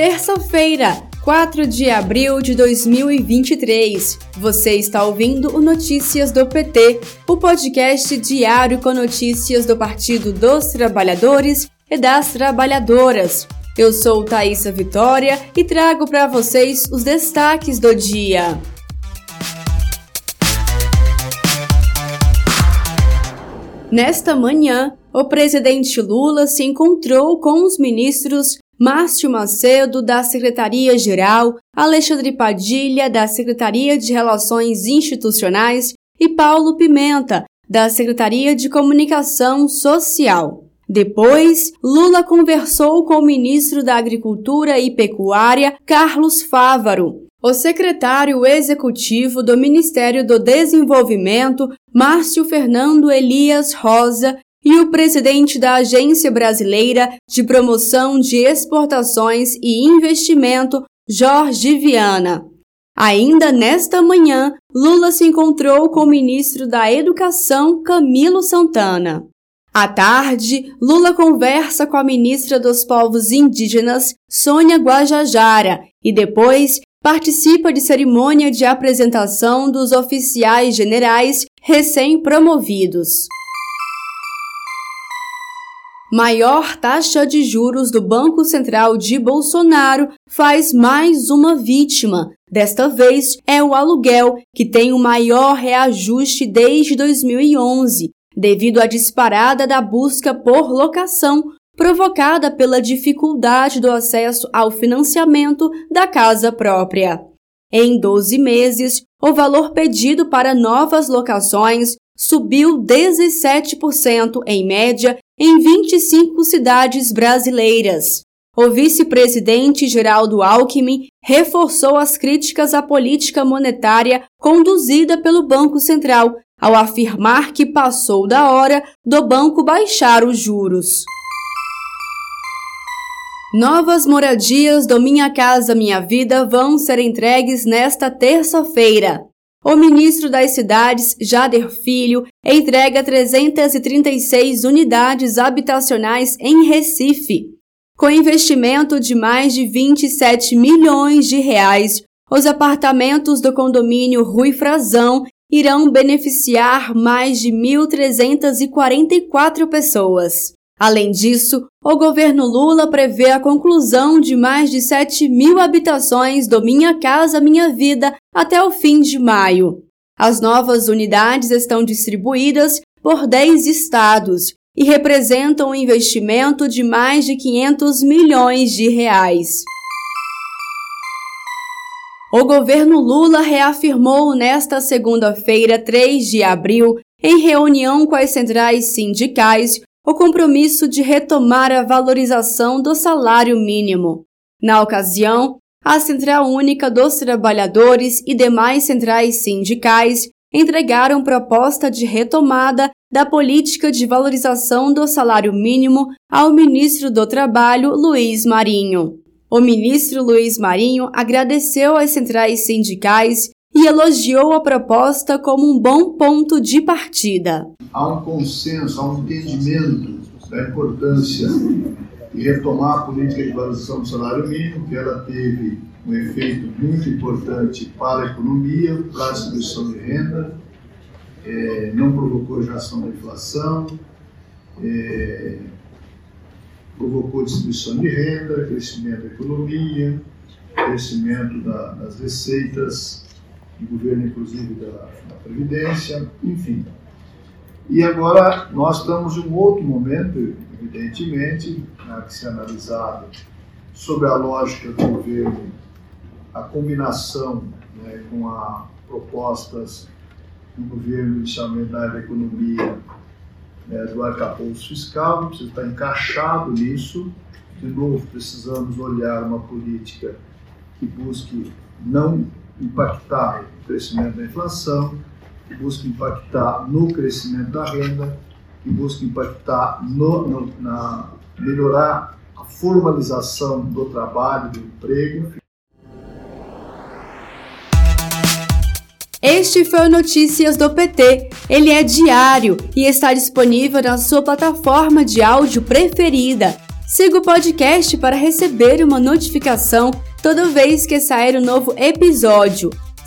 Terça-feira, 4 de abril de 2023. Você está ouvindo o Notícias do PT, o podcast diário com notícias do Partido dos Trabalhadores e das Trabalhadoras. Eu sou Thaisa Vitória e trago para vocês os destaques do dia. Nesta manhã, o presidente Lula se encontrou com os ministros Márcio Macedo, da Secretaria-Geral, Alexandre Padilha, da Secretaria de Relações Institucionais e Paulo Pimenta, da Secretaria de Comunicação Social. Depois, Lula conversou com o ministro da Agricultura e Pecuária, Carlos Fávaro, o secretário executivo do Ministério do Desenvolvimento, Márcio Fernando Elias Rosa, e o presidente da Agência Brasileira de Promoção de Exportações e Investimento, Jorge Viana. Ainda nesta manhã, Lula se encontrou com o ministro da Educação, Camilo Santana. À tarde, Lula conversa com a ministra dos Povos Indígenas, Sônia Guajajara, e depois participa de cerimônia de apresentação dos oficiais generais recém-promovidos. Maior taxa de juros do Banco Central de Bolsonaro faz mais uma vítima. Desta vez é o aluguel, que tem o maior reajuste desde 2011, devido à disparada da busca por locação provocada pela dificuldade do acesso ao financiamento da casa própria. Em 12 meses, o valor pedido para novas locações subiu 17% em média em 25 cidades brasileiras. O vice-presidente Geraldo Alckmin reforçou as críticas à política monetária conduzida pelo Banco Central, ao afirmar que passou da hora do banco baixar os juros. Novas moradias do Minha Casa Minha Vida vão ser entregues nesta terça-feira. O ministro das Cidades, Jader Filho, entrega 336 unidades habitacionais em Recife. Com investimento de mais de 27 milhões de reais, os apartamentos do condomínio Rui Frazão irão beneficiar mais de 1.344 pessoas. Além disso, o governo Lula prevê a conclusão de mais de 7 mil habitações do Minha Casa Minha Vida até o fim de maio. As novas unidades estão distribuídas por 10 estados e representam um investimento de mais de 500 milhões de reais. O governo Lula reafirmou nesta segunda-feira, 3 de abril, em reunião com as centrais sindicais, o compromisso de retomar a valorização do salário mínimo. Na ocasião, a Central Única dos Trabalhadores e demais centrais sindicais entregaram proposta de retomada da política de valorização do salário mínimo ao ministro do Trabalho, Luiz Marinho. O ministro Luiz Marinho agradeceu às centrais sindicais e elogiou a proposta como um bom ponto de partida. Há um consenso, há um entendimento da importância de retomar a política de valorização do salário mínimo, que ela teve um efeito muito importante para a economia, para a distribuição de renda, é, não provocou geração da inflação, é, provocou distribuição de renda, crescimento da economia, crescimento da, das receitas do governo, inclusive da, da Previdência, enfim. E agora nós estamos em um outro momento, evidentemente, né, que se é analisado sobre a lógica do governo, a combinação né, com as propostas do governo, na área da economia, né, do arcabouço fiscal, precisa estar encaixado nisso. De novo, precisamos olhar uma política que busque não impactar o crescimento da inflação, que busca impactar no crescimento da renda, que busca impactar no, no, na melhorar a formalização do trabalho, do emprego. Este foi o Notícias do PT. Ele é diário e está disponível na sua plataforma de áudio preferida Siga o podcast para receber uma notificação toda vez que sair um novo episódio.